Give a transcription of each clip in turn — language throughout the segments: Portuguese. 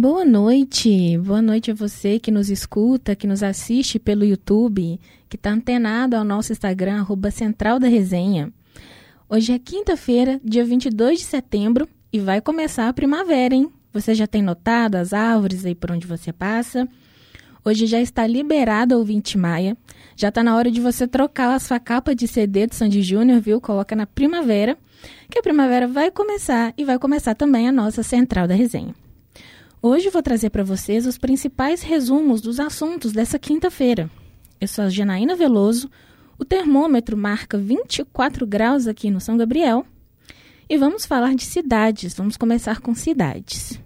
Boa noite, boa noite a você que nos escuta, que nos assiste pelo YouTube, que está antenado ao nosso Instagram, arroba Central da Resenha. Hoje é quinta-feira, dia 22 de setembro, e vai começar a primavera, hein? Você já tem notado as árvores aí por onde você passa? Hoje já está liberado o 20 Maia. Já está na hora de você trocar a sua capa de CD do Sandy Júnior, viu? Coloca na primavera, que a primavera vai começar e vai começar também a nossa Central da Resenha. Hoje vou trazer para vocês os principais resumos dos assuntos dessa quinta-feira. Eu sou a Janaína Veloso, o termômetro marca 24 graus aqui no São Gabriel e vamos falar de cidades. Vamos começar com cidades.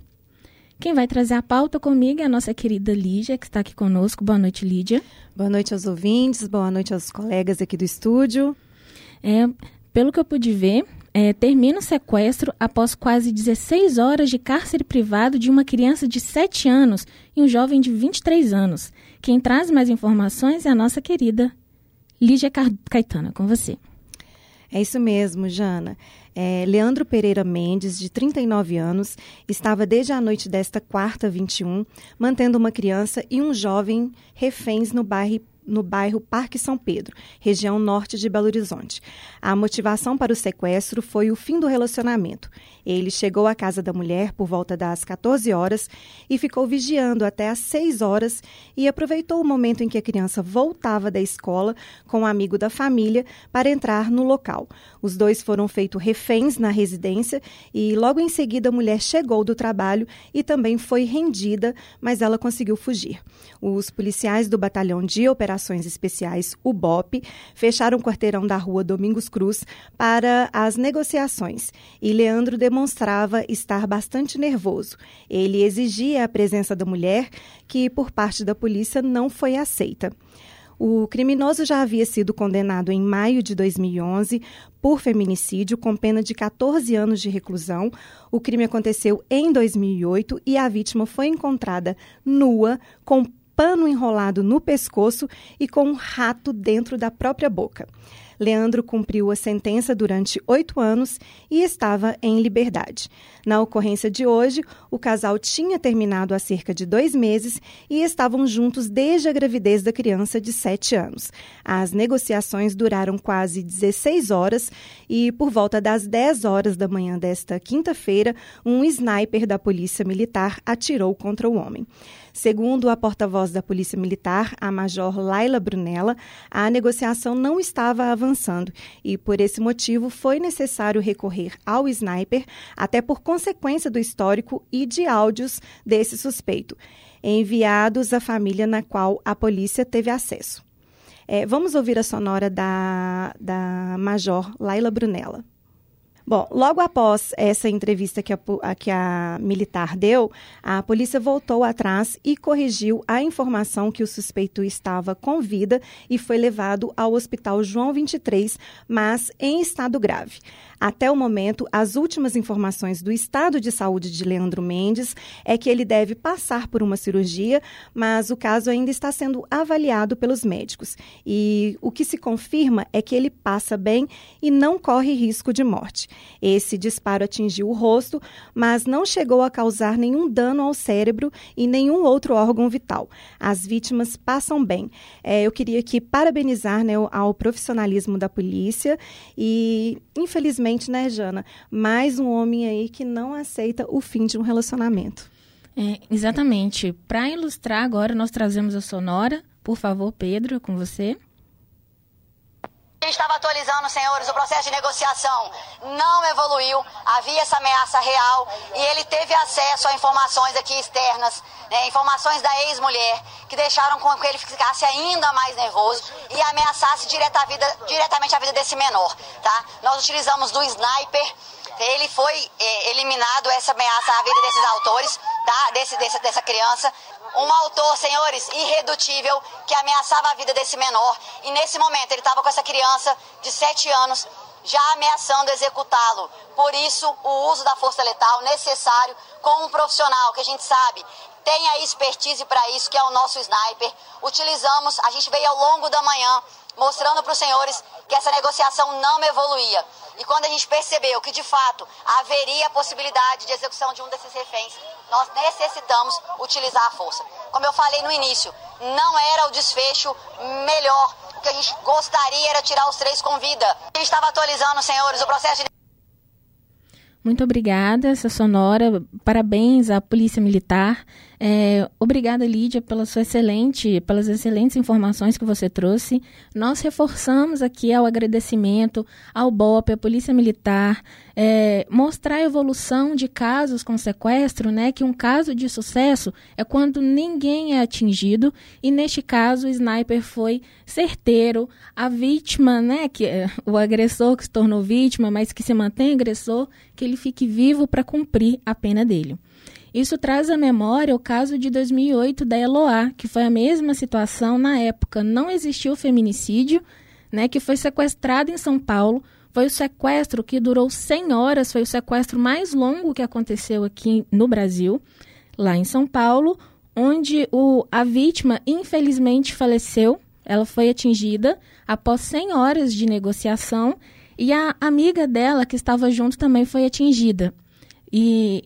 Quem vai trazer a pauta comigo é a nossa querida Lídia, que está aqui conosco. Boa noite, Lídia. Boa noite aos ouvintes, boa noite aos colegas aqui do estúdio. É, pelo que eu pude ver, é, termina o sequestro após quase 16 horas de cárcere privado de uma criança de 7 anos e um jovem de 23 anos. Quem traz mais informações é a nossa querida Lídia Caetana, com você. É isso mesmo, Jana. É, Leandro Pereira Mendes, de 39 anos, estava desde a noite desta quarta, 21, mantendo uma criança e um jovem reféns no bairro no bairro Parque São Pedro, região norte de Belo Horizonte. A motivação para o sequestro foi o fim do relacionamento. Ele chegou à casa da mulher por volta das 14 horas e ficou vigiando até às 6 horas e aproveitou o momento em que a criança voltava da escola com um amigo da família para entrar no local. Os dois foram feitos reféns na residência e logo em seguida a mulher chegou do trabalho e também foi rendida, mas ela conseguiu fugir. Os policiais do Batalhão de Operações Especiais, o BOP, fecharam o quarteirão da rua Domingos Cruz para as negociações e Leandro demonstrava estar bastante nervoso. Ele exigia a presença da mulher, que por parte da polícia não foi aceita. O criminoso já havia sido condenado em maio de 2011 por feminicídio, com pena de 14 anos de reclusão. O crime aconteceu em 2008 e a vítima foi encontrada nua, com pano enrolado no pescoço e com um rato dentro da própria boca. Leandro cumpriu a sentença durante oito anos e estava em liberdade. Na ocorrência de hoje, o casal tinha terminado há cerca de dois meses e estavam juntos desde a gravidez da criança de sete anos. As negociações duraram quase 16 horas e, por volta das 10 horas da manhã desta quinta-feira, um sniper da Polícia Militar atirou contra o homem. Segundo a porta-voz da Polícia Militar, a Major Laila Brunella, a negociação não estava avançando e, por esse motivo, foi necessário recorrer ao sniper, até por consequência do histórico e de áudios desse suspeito, enviados à família na qual a polícia teve acesso. É, vamos ouvir a sonora da, da Major Laila Brunella. Bom, logo após essa entrevista que a, a, que a militar deu, a polícia voltou atrás e corrigiu a informação que o suspeito estava com vida e foi levado ao Hospital João 23, mas em estado grave. Até o momento, as últimas informações do estado de saúde de Leandro Mendes é que ele deve passar por uma cirurgia, mas o caso ainda está sendo avaliado pelos médicos. E o que se confirma é que ele passa bem e não corre risco de morte. Esse disparo atingiu o rosto, mas não chegou a causar nenhum dano ao cérebro e nenhum outro órgão vital. As vítimas passam bem. É, eu queria aqui parabenizar né, ao profissionalismo da polícia e, infelizmente, né, Jana, mais um homem aí que não aceita o fim de um relacionamento. É, exatamente. Para ilustrar agora, nós trazemos a sonora. Por favor, Pedro, com você. Estava atualizando, senhores, o processo de negociação não evoluiu, havia essa ameaça real e ele teve acesso a informações aqui externas, né, informações da ex-mulher, que deixaram com que ele ficasse ainda mais nervoso e ameaçasse direta a vida, diretamente a vida desse menor. Tá? Nós utilizamos do sniper, ele foi é, eliminado essa ameaça à vida desses autores, tá? Desse, desse, dessa criança um autor, senhores, irredutível, que ameaçava a vida desse menor. E nesse momento ele estava com essa criança de 7 anos, já ameaçando executá-lo. Por isso, o uso da força letal necessário com um profissional que a gente sabe tem a expertise para isso, que é o nosso sniper. Utilizamos, a gente veio ao longo da manhã mostrando para os senhores que essa negociação não evoluía. E quando a gente percebeu que de fato haveria a possibilidade de execução de um desses reféns, nós necessitamos utilizar a força. Como eu falei no início, não era o desfecho melhor. O que a gente gostaria era tirar os três com vida. A gente estava atualizando, senhores, o processo de muito obrigada, essa sonora. Parabéns à Polícia Militar. É, obrigada, Lídia, pela sua excelente, pelas excelentes informações que você trouxe. Nós reforçamos aqui ao agradecimento ao BOP, à Polícia Militar, é, mostrar a evolução de casos com sequestro, né? Que um caso de sucesso é quando ninguém é atingido e neste caso o sniper foi certeiro, a vítima, né? Que é o agressor que se tornou vítima, mas que se mantém agressor, que ele fique vivo para cumprir a pena dele. Isso traz à memória o caso de 2008 da Eloá, que foi a mesma situação na época. Não existiu feminicídio, né, que foi sequestrada em São Paulo. Foi o sequestro que durou 100 horas, foi o sequestro mais longo que aconteceu aqui no Brasil, lá em São Paulo, onde o, a vítima infelizmente faleceu. Ela foi atingida após 100 horas de negociação e a amiga dela que estava junto também foi atingida. E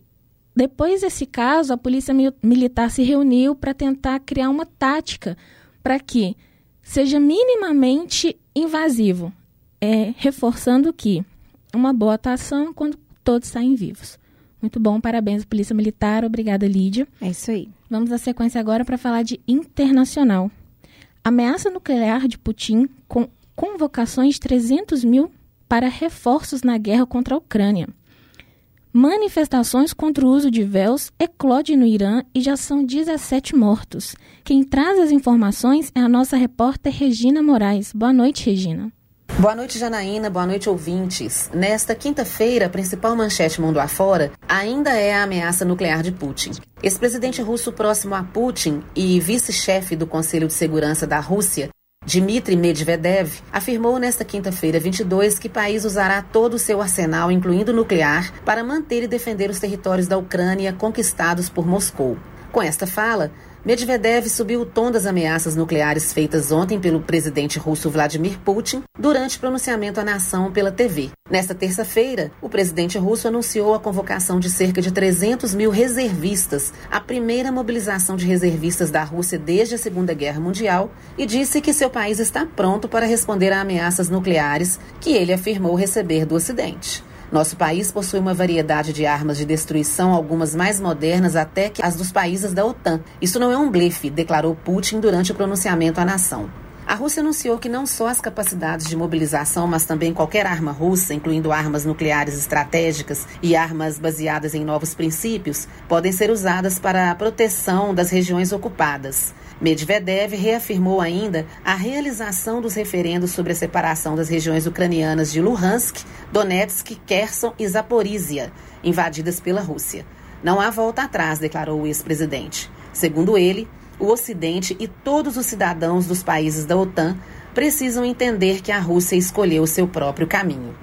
depois desse caso, a polícia militar se reuniu para tentar criar uma tática para que seja minimamente invasivo, é, reforçando que uma boa atuação quando todos saem vivos. Muito bom, parabéns Polícia Militar, obrigada Lídia. É isso aí. Vamos à sequência agora para falar de internacional. Ameaça nuclear de Putin com convocações de 300 mil para reforços na guerra contra a Ucrânia. Manifestações contra o uso de véus eclode no Irã e já são 17 mortos. Quem traz as informações é a nossa repórter Regina Moraes. Boa noite, Regina. Boa noite, Janaína. Boa noite, ouvintes. Nesta quinta-feira, a principal manchete mundo afora ainda é a ameaça nuclear de Putin. Ex-presidente russo próximo a Putin e vice-chefe do Conselho de Segurança da Rússia Dmitry Medvedev afirmou nesta quinta-feira 22 que o país usará todo o seu arsenal, incluindo nuclear, para manter e defender os territórios da Ucrânia conquistados por Moscou. Com esta fala, Medvedev subiu o tom das ameaças nucleares feitas ontem pelo presidente russo Vladimir Putin durante pronunciamento à nação pela TV. Nesta terça-feira, o presidente russo anunciou a convocação de cerca de 300 mil reservistas, a primeira mobilização de reservistas da Rússia desde a Segunda Guerra Mundial, e disse que seu país está pronto para responder a ameaças nucleares que ele afirmou receber do Ocidente. Nosso país possui uma variedade de armas de destruição, algumas mais modernas até que as dos países da OTAN. Isso não é um blefe, declarou Putin durante o pronunciamento à nação. A Rússia anunciou que não só as capacidades de mobilização, mas também qualquer arma russa, incluindo armas nucleares estratégicas e armas baseadas em novos princípios, podem ser usadas para a proteção das regiões ocupadas. Medvedev reafirmou ainda a realização dos referendos sobre a separação das regiões ucranianas de Luhansk, Donetsk, Kherson e Zaporizhia, invadidas pela Rússia. Não há volta atrás, declarou o ex-presidente. Segundo ele, o Ocidente e todos os cidadãos dos países da OTAN precisam entender que a Rússia escolheu seu próprio caminho.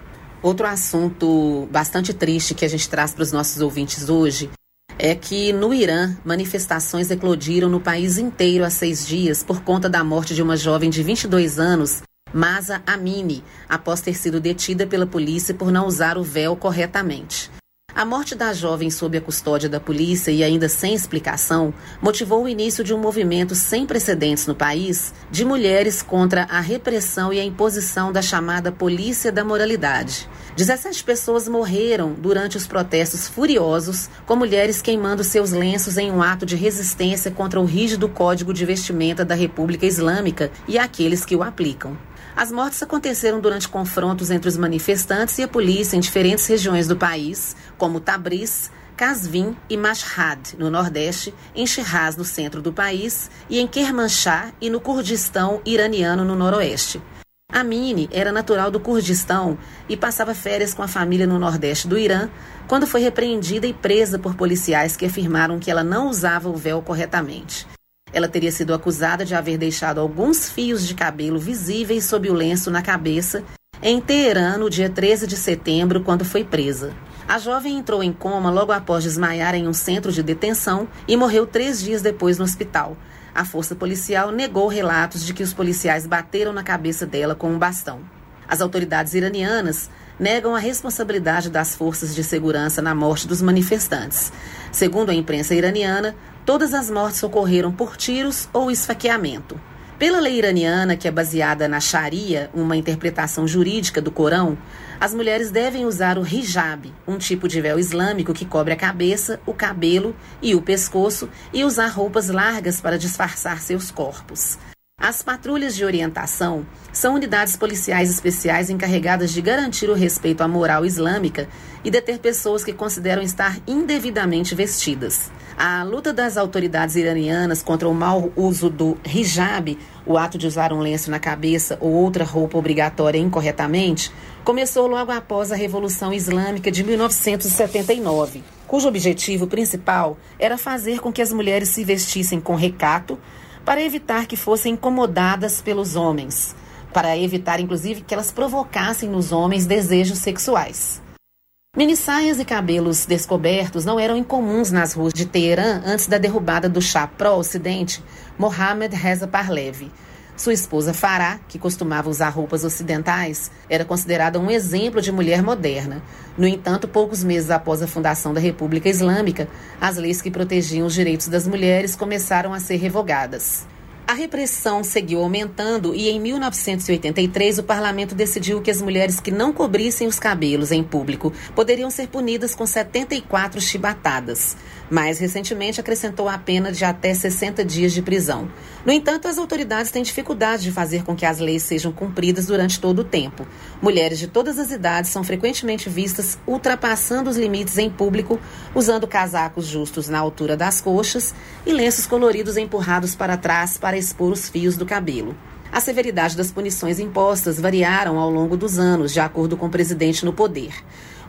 Outro assunto bastante triste que a gente traz para os nossos ouvintes hoje é que no Irã manifestações eclodiram no país inteiro há seis dias por conta da morte de uma jovem de 22 anos, Masa Amini, após ter sido detida pela polícia por não usar o véu corretamente. A morte da jovem sob a custódia da polícia e ainda sem explicação motivou o início de um movimento sem precedentes no país de mulheres contra a repressão e a imposição da chamada polícia da moralidade. 17 pessoas morreram durante os protestos furiosos, com mulheres queimando seus lenços em um ato de resistência contra o rígido código de vestimenta da República Islâmica e aqueles que o aplicam. As mortes aconteceram durante confrontos entre os manifestantes e a polícia em diferentes regiões do país, como Tabriz, Kazvin e Mashhad, no Nordeste, em Shiraz, no centro do país, e em Kermanshah e no Kurdistão iraniano, no Noroeste. Amini era natural do Kurdistão e passava férias com a família no Nordeste do Irã, quando foi repreendida e presa por policiais que afirmaram que ela não usava o véu corretamente. Ela teria sido acusada de haver deixado alguns fios de cabelo visíveis sob o lenço na cabeça em Teherã no dia 13 de setembro, quando foi presa. A jovem entrou em coma logo após desmaiar em um centro de detenção e morreu três dias depois no hospital. A força policial negou relatos de que os policiais bateram na cabeça dela com um bastão. As autoridades iranianas negam a responsabilidade das forças de segurança na morte dos manifestantes. Segundo a imprensa iraniana, todas as mortes ocorreram por tiros ou esfaqueamento. Pela lei iraniana, que é baseada na Sharia, uma interpretação jurídica do Corão, as mulheres devem usar o hijab, um tipo de véu islâmico que cobre a cabeça, o cabelo e o pescoço, e usar roupas largas para disfarçar seus corpos. As patrulhas de orientação são unidades policiais especiais encarregadas de garantir o respeito à moral islâmica e deter pessoas que consideram estar indevidamente vestidas. A luta das autoridades iranianas contra o mau uso do hijab, o ato de usar um lenço na cabeça ou outra roupa obrigatória incorretamente, começou logo após a Revolução Islâmica de 1979, cujo objetivo principal era fazer com que as mulheres se vestissem com recato para evitar que fossem incomodadas pelos homens, para evitar inclusive que elas provocassem nos homens desejos sexuais. Minissaias e cabelos descobertos não eram incomuns nas ruas de Teherã antes da derrubada do chá pró-ocidente Mohammad Reza Parlev, sua esposa Farah, que costumava usar roupas ocidentais, era considerada um exemplo de mulher moderna. No entanto, poucos meses após a fundação da República Islâmica, as leis que protegiam os direitos das mulheres começaram a ser revogadas. A repressão seguiu aumentando e em 1983 o parlamento decidiu que as mulheres que não cobrissem os cabelos em público poderiam ser punidas com 74 chibatadas. Mais recentemente acrescentou a pena de até 60 dias de prisão. No entanto, as autoridades têm dificuldade de fazer com que as leis sejam cumpridas durante todo o tempo. Mulheres de todas as idades são frequentemente vistas ultrapassando os limites em público, usando casacos justos na altura das coxas e lenços coloridos empurrados para trás para expor os fios do cabelo. A severidade das punições impostas variaram ao longo dos anos, de acordo com o presidente no poder.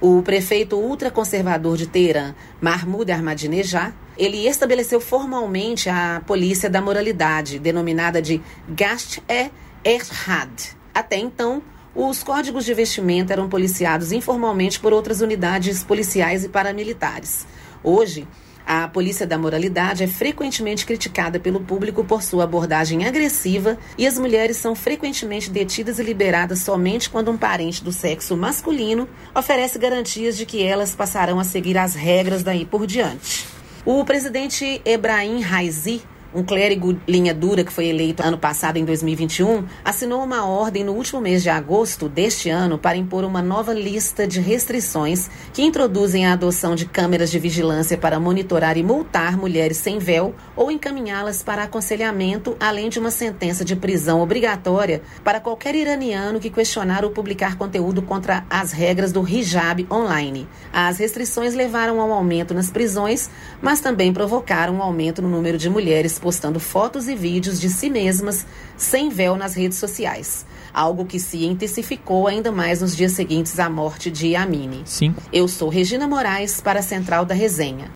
O prefeito ultraconservador de Teherã, Mahmoud Ahmadinejad, ele estabeleceu formalmente a Polícia da Moralidade, denominada de Gasht-e-Erhad. Até então, os códigos de vestimenta eram policiados informalmente por outras unidades policiais e paramilitares. Hoje, a polícia da moralidade é frequentemente criticada pelo público por sua abordagem agressiva e as mulheres são frequentemente detidas e liberadas somente quando um parente do sexo masculino oferece garantias de que elas passarão a seguir as regras daí por diante. O presidente Ebrahim Raisi um clérigo linha dura que foi eleito ano passado, em 2021, assinou uma ordem no último mês de agosto deste ano para impor uma nova lista de restrições que introduzem a adoção de câmeras de vigilância para monitorar e multar mulheres sem véu ou encaminhá-las para aconselhamento, além de uma sentença de prisão obrigatória para qualquer iraniano que questionar ou publicar conteúdo contra as regras do hijab online. As restrições levaram ao aumento nas prisões, mas também provocaram um aumento no número de mulheres postando fotos e vídeos de si mesmas sem véu nas redes sociais. Algo que se intensificou ainda mais nos dias seguintes à morte de Amine. Sim. Eu sou Regina Moraes para a Central da Resenha.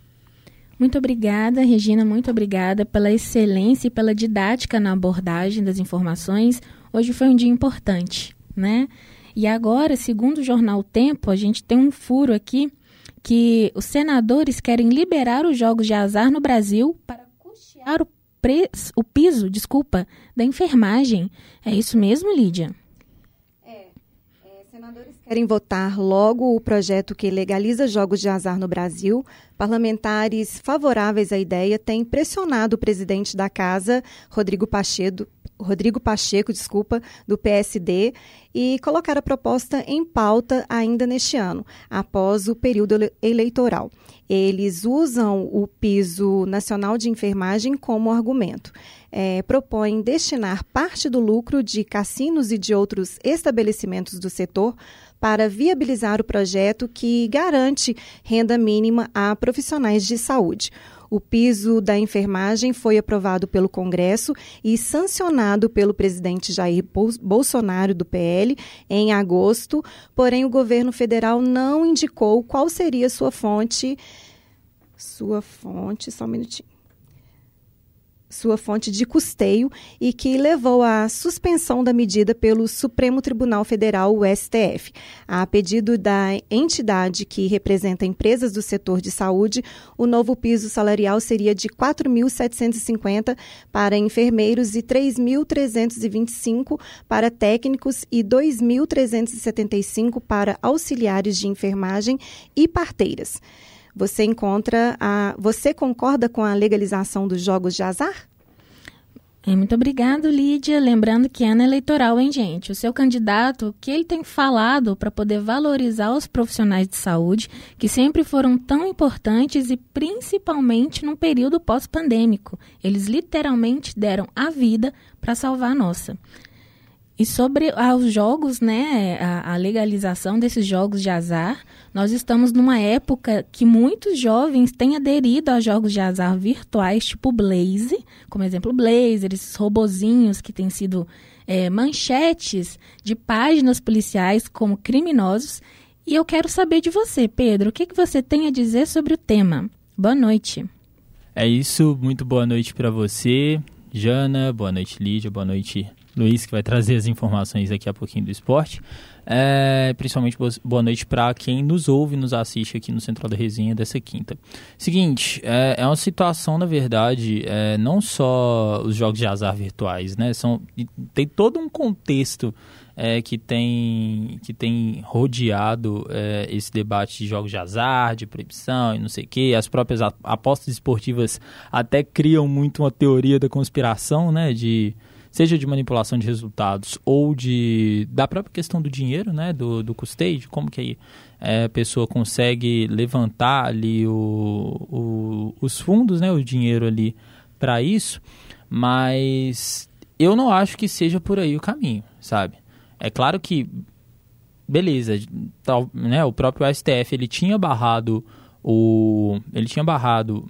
Muito obrigada, Regina, muito obrigada pela excelência e pela didática na abordagem das informações. Hoje foi um dia importante, né? E agora, segundo o jornal Tempo, a gente tem um furo aqui que os senadores querem liberar os jogos de azar no Brasil para custear o o piso, desculpa, da enfermagem. É isso mesmo, Lídia? É, é, senadores querem votar logo o projeto que legaliza jogos de azar no Brasil. Parlamentares favoráveis à ideia têm pressionado o presidente da casa, Rodrigo Pacheco, Rodrigo Pacheco, desculpa, do PSD, e colocar a proposta em pauta ainda neste ano, após o período eleitoral. Eles usam o piso nacional de enfermagem como argumento. É, propõem destinar parte do lucro de cassinos e de outros estabelecimentos do setor para viabilizar o projeto que garante renda mínima a profissionais de saúde. O piso da enfermagem foi aprovado pelo Congresso e sancionado pelo presidente Jair Bolsonaro do PL em agosto, porém o governo federal não indicou qual seria sua fonte. Sua fonte, só um minutinho. Sua fonte de custeio e que levou à suspensão da medida pelo Supremo Tribunal Federal, o STF. A pedido da entidade que representa empresas do setor de saúde, o novo piso salarial seria de 4.750 para enfermeiros e 3.325 para técnicos e 2.375 para auxiliares de enfermagem e parteiras. Você encontra a. Você concorda com a legalização dos jogos de azar? É, muito obrigado, Lídia. Lembrando que é ano eleitoral, hein, gente? O seu candidato, o que ele tem falado para poder valorizar os profissionais de saúde, que sempre foram tão importantes e principalmente num período pós-pandêmico. Eles literalmente deram a vida para salvar a nossa. E sobre os jogos, né, a, legalização desses jogos de azar, nós estamos numa época que muitos jovens têm aderido a jogos de azar virtuais, tipo Blaze, como exemplo Blaze, esses robozinhos que têm sido é, manchetes de páginas policiais como criminosos. E eu quero saber de você, Pedro, o que, que você tem a dizer sobre o tema? Boa noite. É isso, muito boa noite para você, Jana, boa noite, Lídia, boa noite, Luiz, que vai trazer as informações daqui a pouquinho do esporte. É, principalmente boa noite para quem nos ouve e nos assiste aqui no Central da Resenha dessa quinta. Seguinte, é, é uma situação, na verdade, é, não só os jogos de azar virtuais, né? São, tem todo um contexto é, que, tem, que tem rodeado é, esse debate de jogos de azar, de proibição e não sei o quê. As próprias apostas esportivas até criam muito uma teoria da conspiração, né? De seja de manipulação de resultados ou de da própria questão do dinheiro, né, do, do custeio, como que é, a pessoa consegue levantar ali o, o, os fundos, né, o dinheiro ali para isso, mas eu não acho que seja por aí o caminho, sabe? É claro que beleza, tal, né, o próprio STF ele tinha barrado o ele tinha barrado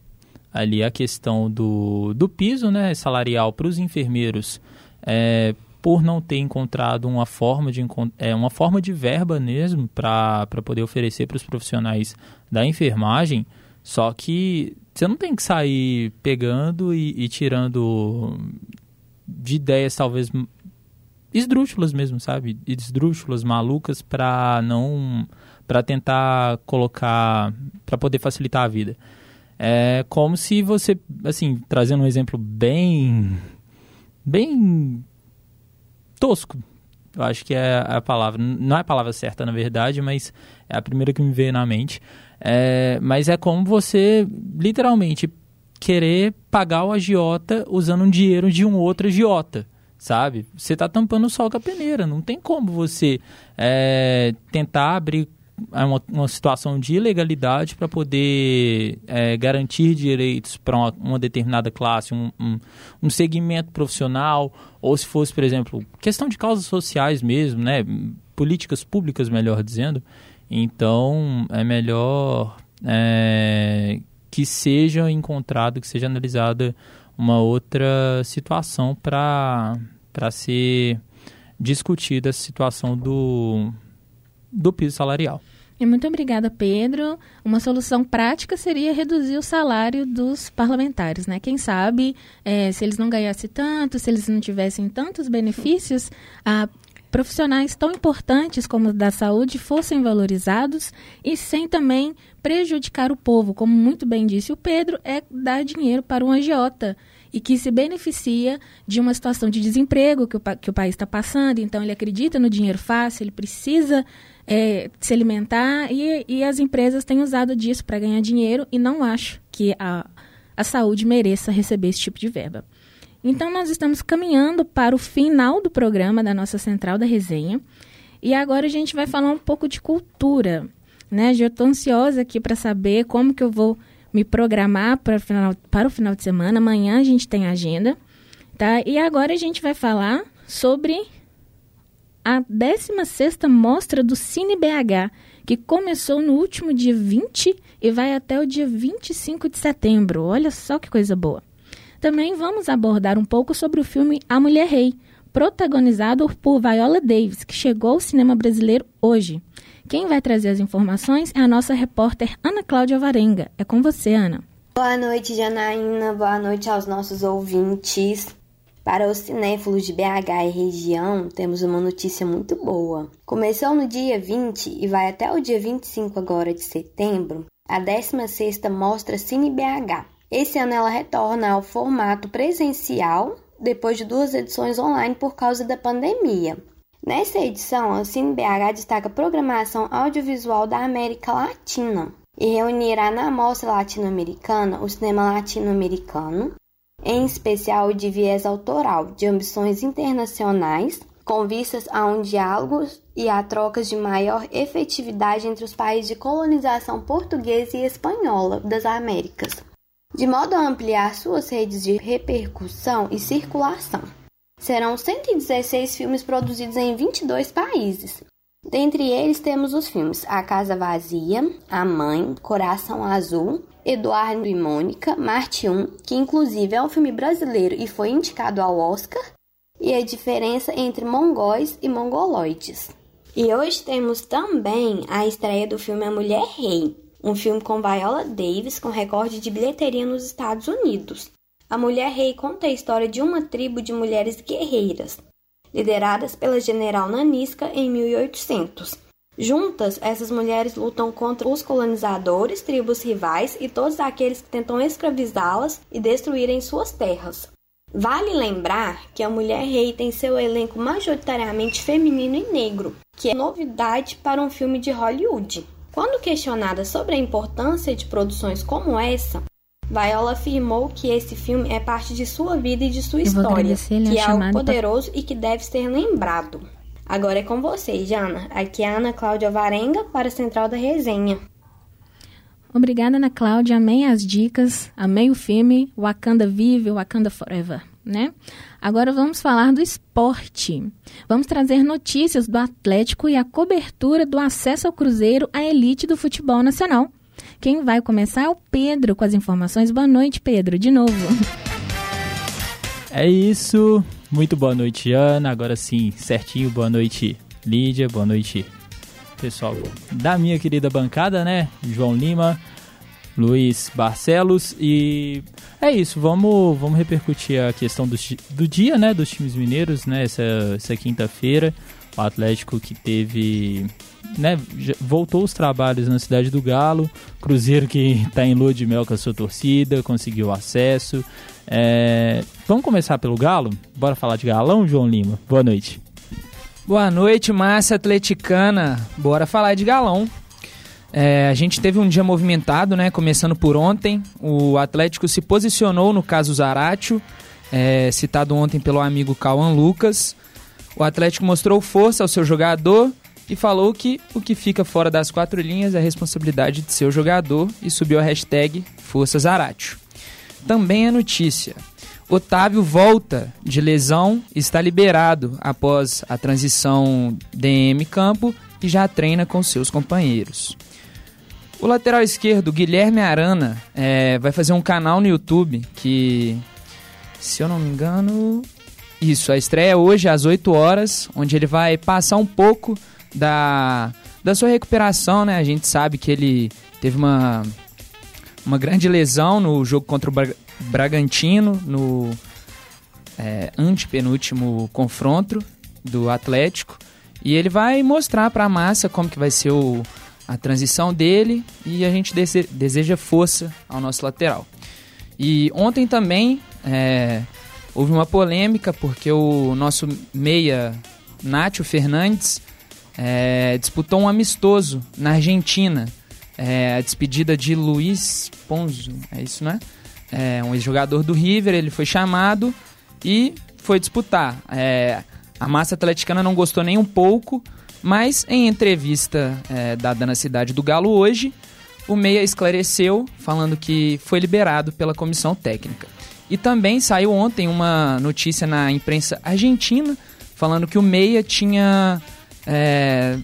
ali a questão do, do piso né, salarial para os enfermeiros é, por não ter encontrado uma forma de, é, uma forma de verba mesmo para poder oferecer para os profissionais da enfermagem, só que você não tem que sair pegando e, e tirando de ideias talvez esdrúxulas mesmo, sabe? Esdrúxulas, malucas para não para tentar colocar para poder facilitar a vida. É como se você, assim, trazendo um exemplo bem bem tosco. Eu acho que é a palavra. Não é a palavra certa, na verdade, mas é a primeira que me veio na mente. É, mas é como você, literalmente, querer pagar o agiota usando um dinheiro de um outro agiota, sabe? Você está tampando o sol com a peneira. Não tem como você é, tentar abrir é uma, uma situação de ilegalidade para poder é, garantir direitos para uma, uma, determinada classe, um, um, um, segmento profissional, ou se fosse, por exemplo, questão de causas sociais mesmo, né? políticas públicas, melhor dizendo. Então, é melhor é, que seja encontrado, que seja analisada uma outra situação para ser discutida a situação do, do piso salarial. Muito obrigada, Pedro. Uma solução prática seria reduzir o salário dos parlamentares, né? Quem sabe, é, se eles não ganhassem tanto, se eles não tivessem tantos benefícios, a profissionais tão importantes como o da saúde fossem valorizados e sem também prejudicar o povo, como muito bem disse o Pedro, é dar dinheiro para um agiota e que se beneficia de uma situação de desemprego que o, que o país está passando, então ele acredita no dinheiro fácil, ele precisa é, se alimentar e, e as empresas têm usado disso para ganhar dinheiro e não acho que a, a saúde mereça receber esse tipo de verba. Então, nós estamos caminhando para o final do programa da nossa Central da Resenha. E agora a gente vai falar um pouco de cultura. Né? Já estou ansiosa aqui para saber como que eu vou me programar para final, para o final de semana. Amanhã a gente tem agenda. Tá? E agora a gente vai falar sobre a 16ª Mostra do Cine BH, que começou no último dia 20 e vai até o dia 25 de setembro. Olha só que coisa boa. Também vamos abordar um pouco sobre o filme A Mulher Rei, protagonizado por Viola Davis, que chegou ao cinema brasileiro hoje. Quem vai trazer as informações é a nossa repórter Ana Cláudia Varenga. É com você, Ana. Boa noite, Janaína. Boa noite aos nossos ouvintes. Para os cinéfilos de BH e região, temos uma notícia muito boa. Começou no dia 20 e vai até o dia 25 agora de setembro, a 16ª Mostra Cine BH. Esse ano ela retorna ao formato presencial, depois de duas edições online por causa da pandemia. Nessa edição, a Cine BH destaca a programação audiovisual da América Latina e reunirá na Mostra Latino-Americana o cinema latino-americano, em especial de viés autoral, de ambições internacionais, com vistas a um diálogo e a trocas de maior efetividade entre os países de colonização portuguesa e espanhola das Américas, de modo a ampliar suas redes de repercussão e circulação. Serão 116 filmes produzidos em 22 países, Dentre eles temos os filmes A Casa Vazia, A Mãe, Coração Azul, Eduardo e Mônica, Marte 1, que inclusive é um filme brasileiro e foi indicado ao Oscar, e a diferença entre mongóis e mongoloides. E hoje temos também a estreia do filme A Mulher Rei, um filme com Viola Davis com recorde de bilheteria nos Estados Unidos. A Mulher Rei conta a história de uma tribo de mulheres guerreiras, lideradas pela general Nanisca em 1800. Juntas, essas mulheres lutam contra os colonizadores, tribos rivais e todos aqueles que tentam escravizá-las e destruírem suas terras. Vale lembrar que a Mulher Rei tem seu elenco majoritariamente feminino e negro, que é novidade para um filme de Hollywood. Quando questionada sobre a importância de produções como essa, Viola afirmou que esse filme é parte de sua vida e de sua história, que é algo poderoso e que deve ser lembrado. Agora é com vocês, Jana. Aqui é a Ana Cláudia Varenga para a Central da Resenha. Obrigada, Ana Cláudia. Amei as dicas, amei o filme Wakanda Vive, Wakanda Forever, né? Agora vamos falar do esporte. Vamos trazer notícias do Atlético e a cobertura do acesso ao Cruzeiro à elite do futebol nacional. Quem vai começar é o Pedro com as informações. Boa noite, Pedro, de novo. É isso. Muito boa noite, Ana. Agora sim, certinho. Boa noite, Lídia. Boa noite, pessoal da minha querida bancada, né? João Lima, Luiz Barcelos e é isso. Vamos, vamos repercutir a questão do, do dia, né? Dos times mineiros, né? Essa, essa quinta-feira, o Atlético que teve né, voltou os trabalhos na Cidade do Galo, Cruzeiro que está em lua de mel com a sua torcida, conseguiu acesso. É... Vamos começar pelo Galo? Bora falar de Galão, João Lima? Boa noite. Boa noite, massa atleticana. Bora falar de Galão. É, a gente teve um dia movimentado, né? Começando por ontem, o Atlético se posicionou no caso Zaratio, é, citado ontem pelo amigo Cauã Lucas. O Atlético mostrou força ao seu jogador e falou que o que fica fora das quatro linhas é responsabilidade de seu jogador e subiu a hashtag Força Zaratio. Também é notícia. Otávio volta de lesão está liberado após a transição DM campo e já treina com seus companheiros. O lateral esquerdo, Guilherme Arana, é, vai fazer um canal no YouTube que, se eu não me engano, isso, a estreia é hoje às 8 horas, onde ele vai passar um pouco da, da sua recuperação, né? A gente sabe que ele teve uma, uma grande lesão no jogo contra o Bra Bragantino, no é, antepenúltimo confronto do Atlético. E ele vai mostrar para a massa como que vai ser o, a transição dele e a gente dese deseja força ao nosso lateral. E ontem também é, houve uma polêmica porque o nosso meia Nátio Fernandes é, disputou um amistoso na Argentina. É, a despedida de Luiz Ponzo, é isso, né? É, um ex-jogador do River, ele foi chamado e foi disputar. É, a massa atleticana não gostou nem um pouco, mas em entrevista é, dada na cidade do Galo hoje, o Meia esclareceu, falando que foi liberado pela comissão técnica. E também saiu ontem uma notícia na imprensa argentina falando que o Meia tinha é,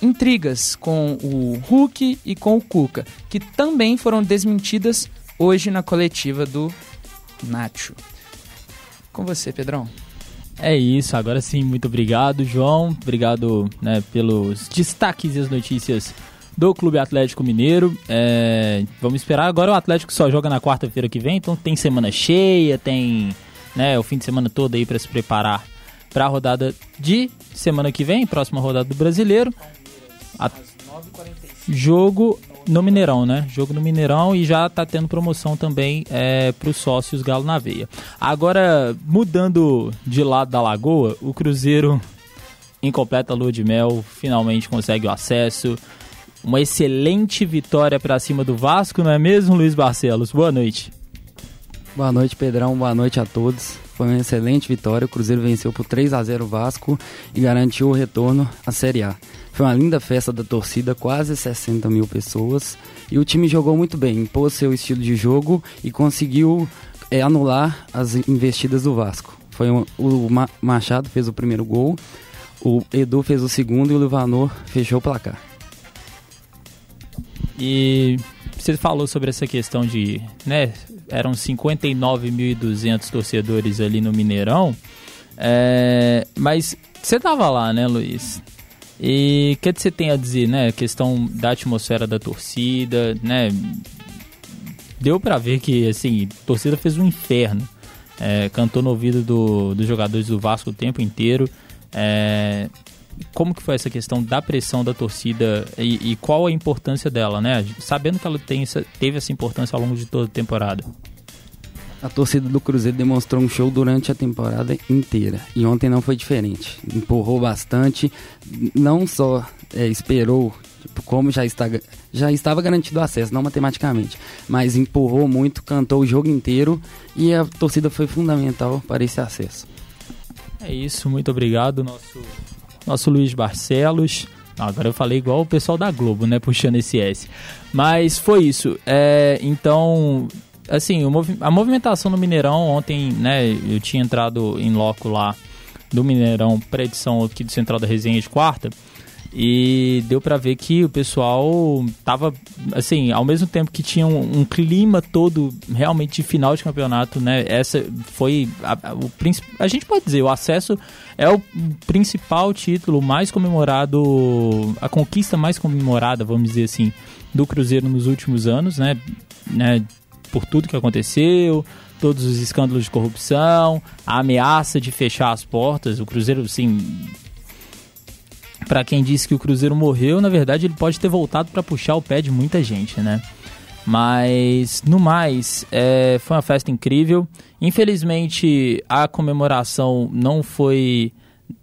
intrigas com o Hulk e com o Cuca, que também foram desmentidas hoje na coletiva do Nacho. Com você, Pedrão. É isso, agora sim, muito obrigado, João. Obrigado né, pelos destaques e as notícias do Clube Atlético Mineiro. É, vamos esperar. Agora o Atlético só joga na quarta-feira que vem, então tem semana cheia, tem né, o fim de semana todo aí para se preparar para a rodada de semana que vem, próxima rodada do Brasileiro. A... Jogo no Mineirão, né? Jogo no Mineirão e já tá tendo promoção também é, para os sócios Galo na Veia. Agora, mudando de lado da lagoa, o Cruzeiro, em completa lua de mel, finalmente consegue o acesso. Uma excelente vitória para cima do Vasco, não é mesmo, Luiz Barcelos? Boa noite. Boa noite, Pedrão. Boa noite a todos. Foi uma excelente vitória. O Cruzeiro venceu por 3 a 0 o Vasco e garantiu o retorno à Série A. Foi uma linda festa da torcida, quase 60 mil pessoas. E o time jogou muito bem, impôs seu estilo de jogo e conseguiu é, anular as investidas do Vasco. Foi um, o Machado fez o primeiro gol, o Edu fez o segundo e o Livanor fechou o placar. E você falou sobre essa questão de, né, eram 59.200 torcedores ali no Mineirão, é, mas você tava lá, né, Luiz? E o que você tem a dizer, né? Questão da atmosfera da torcida, né? Deu para ver que, assim, a torcida fez um inferno. É, cantou no ouvido do, dos jogadores do Vasco o tempo inteiro. É, como que foi essa questão da pressão da torcida e, e, qual a importância dela, né? Sabendo que ela tem essa, teve essa importância ao longo de toda a temporada. A torcida do Cruzeiro demonstrou um show durante a temporada inteira e ontem não foi diferente. Empurrou bastante, não só é, esperou, tipo, como já, está, já estava garantido o acesso, não matematicamente, mas empurrou muito, cantou o jogo inteiro e a torcida foi fundamental para esse acesso. É isso, muito obrigado, nosso, nosso Luiz Barcelos. Agora eu falei igual o pessoal da Globo, né? Puxando esse S. Mas foi isso. É, então, assim, a movimentação no Mineirão, ontem, né, eu tinha entrado em loco lá do Mineirão para edição aqui do Central da Resenha de quarta. E deu para ver que o pessoal tava, assim, ao mesmo tempo que tinha um, um, clima todo realmente de final de campeonato, né? Essa foi a, a, o a gente pode dizer, o acesso é o principal título mais comemorado, a conquista mais comemorada, vamos dizer assim, do Cruzeiro nos últimos anos, né? né? por tudo que aconteceu, todos os escândalos de corrupção, a ameaça de fechar as portas. O Cruzeiro, sim. Para quem disse que o Cruzeiro morreu, na verdade ele pode ter voltado para puxar o pé de muita gente, né? Mas, no mais, é, foi uma festa incrível. Infelizmente, a comemoração não foi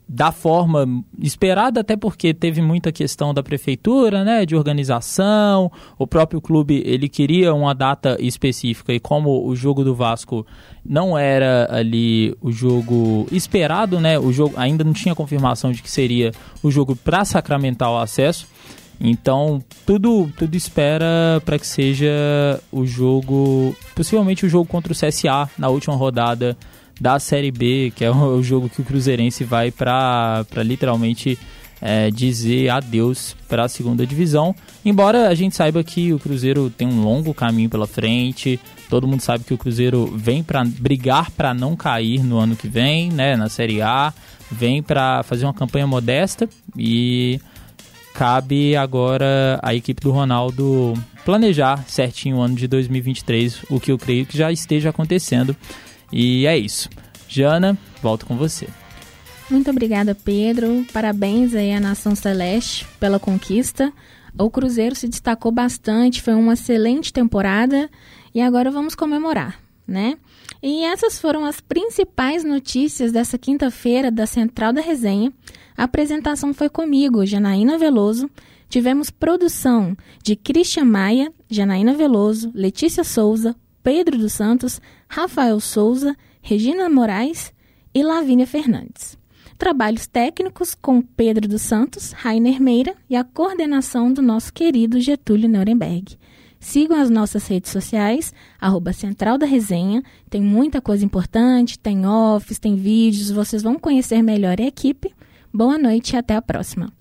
da forma esperada, até porque teve muita questão da prefeitura, né, de organização. O próprio clube ele queria uma data específica e como o jogo do Vasco não era ali o jogo esperado, né, o jogo ainda não tinha confirmação de que seria o jogo para sacramentar o acesso. Então, tudo tudo espera para que seja o jogo, possivelmente o jogo contra o CSA na última rodada da Série B, que é o, jogo que o Cruzeirense vai para literalmente é, dizer adeus para a segunda divisão. Embora a gente saiba que o Cruzeiro tem um longo caminho pela frente, todo mundo sabe que o Cruzeiro vem para brigar para não cair no ano que vem, né, na Série A, vem para fazer uma campanha modesta e cabe agora à equipe do Ronaldo planejar certinho o ano de 2023, o que eu creio que já esteja acontecendo. E é isso. Jana, volto com você. Muito obrigada, Pedro. Parabéns aí à Nação Celeste pela conquista. O Cruzeiro se destacou bastante, foi uma excelente temporada e agora vamos comemorar, né? E essas foram as principais notícias dessa quinta-feira da Central da Resenha. A apresentação foi comigo, Janaína Veloso. Tivemos produção de Christian Maia, Janaína Veloso, Letícia Souza, Pedro dos Santos, Rafael Souza, Regina Moraes e Lavínia Fernandes. Trabalhos técnicos com Pedro dos Santos, Rainer Meira e a coordenação do nosso querido Getúlio Nuremberg. Sigam as nossas redes sociais, arroba Central da Resenha. Tem muita coisa importante, tem offs, tem vídeos, vocês vão conhecer melhor a equipe. Boa noite e até a próxima.